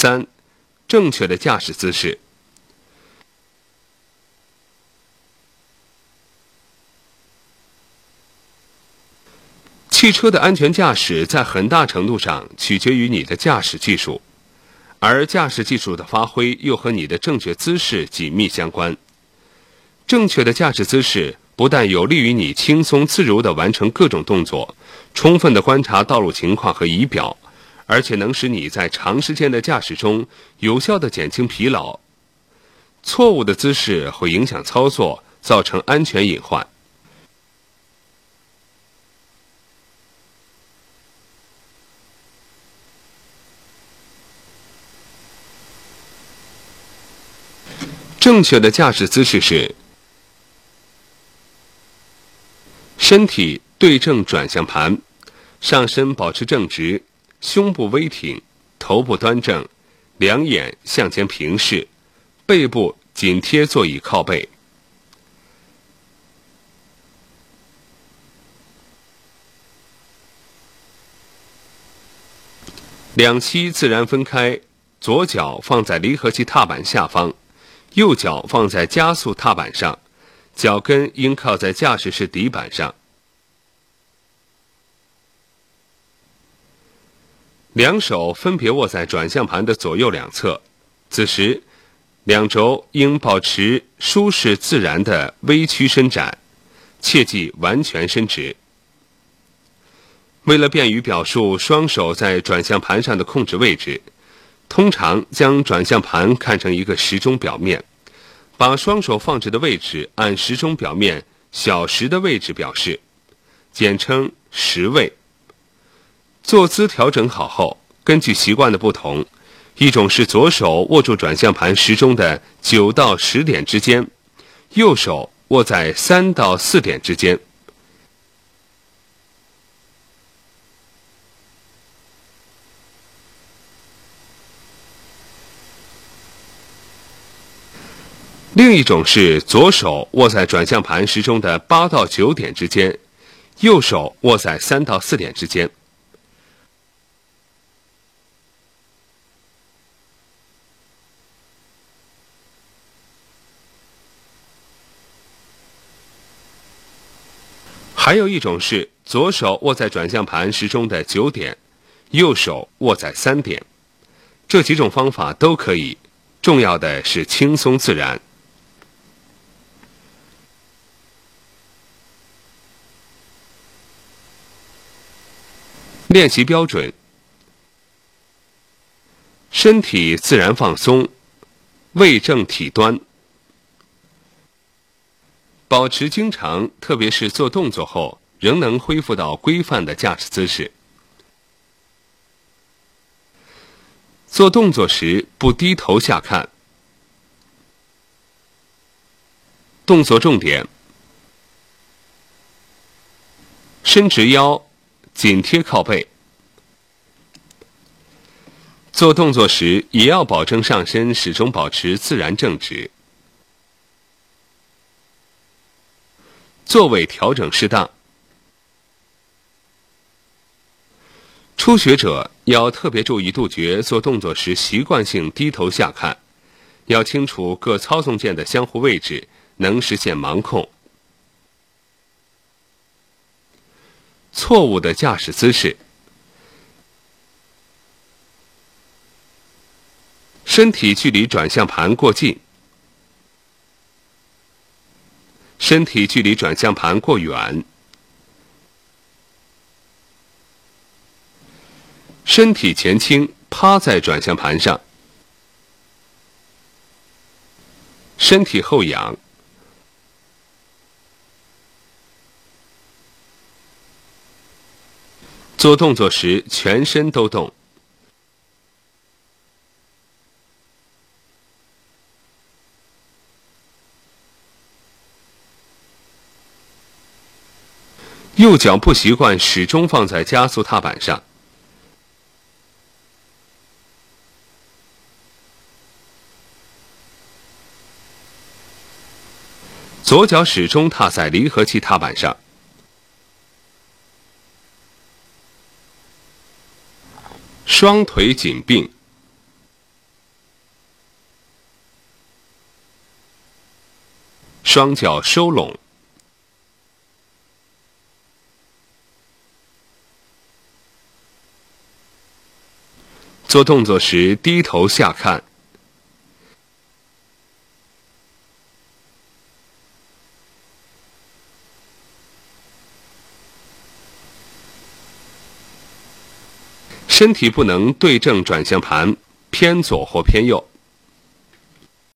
三、正确的驾驶姿势。汽车的安全驾驶在很大程度上取决于你的驾驶技术，而驾驶技术的发挥又和你的正确姿势紧密相关。正确的驾驶姿势不但有利于你轻松自如地完成各种动作，充分地观察道路情况和仪表，而且能使你在长时间的驾驶中有效的减轻疲劳。错误的姿势会影响操作，造成安全隐患。正确的驾驶姿势是：身体对正转向盘，上身保持正直，胸部微挺，头部端正，两眼向前平视，背部紧贴座椅靠背，两膝自然分开，左脚放在离合器踏板下方。右脚放在加速踏板上，脚跟应靠在驾驶室底板上。两手分别握在转向盘的左右两侧，此时两肘应保持舒适自然的微曲伸展，切忌完全伸直。为了便于表述双手在转向盘上的控制位置。通常将转向盘看成一个时钟表面，把双手放置的位置按时钟表面小时的位置表示，简称时位。坐姿调整好后，根据习惯的不同，一种是左手握住转向盘时钟的九到十点之间，右手握在三到四点之间。另一种是左手握在转向盘时钟的八到九点之间，右手握在三到四点之间。还有一种是左手握在转向盘时钟的九点，右手握在三点。这几种方法都可以，重要的是轻松自然。练习标准：身体自然放松，位正体端，保持经常，特别是做动作后，仍能恢复到规范的驾驶姿势。做动作时不低头下看。动作重点：伸直腰。紧贴靠背，做动作时也要保证上身始终保持自然正直，座位调整适当。初学者要特别注意杜绝做动作时习惯性低头下看，要清楚各操纵键的相互位置，能实现盲控。错误的驾驶姿势，身体距离转向盘过近，身体距离转向盘过远，身体前倾趴在转向盘上，身体后仰。做动作时，全身都动。右脚不习惯始终放在加速踏板上。左脚始终踏在离合器踏板上。双腿紧并。双脚收拢。做动作时低头下看。身体不能对正转向盘，偏左或偏右。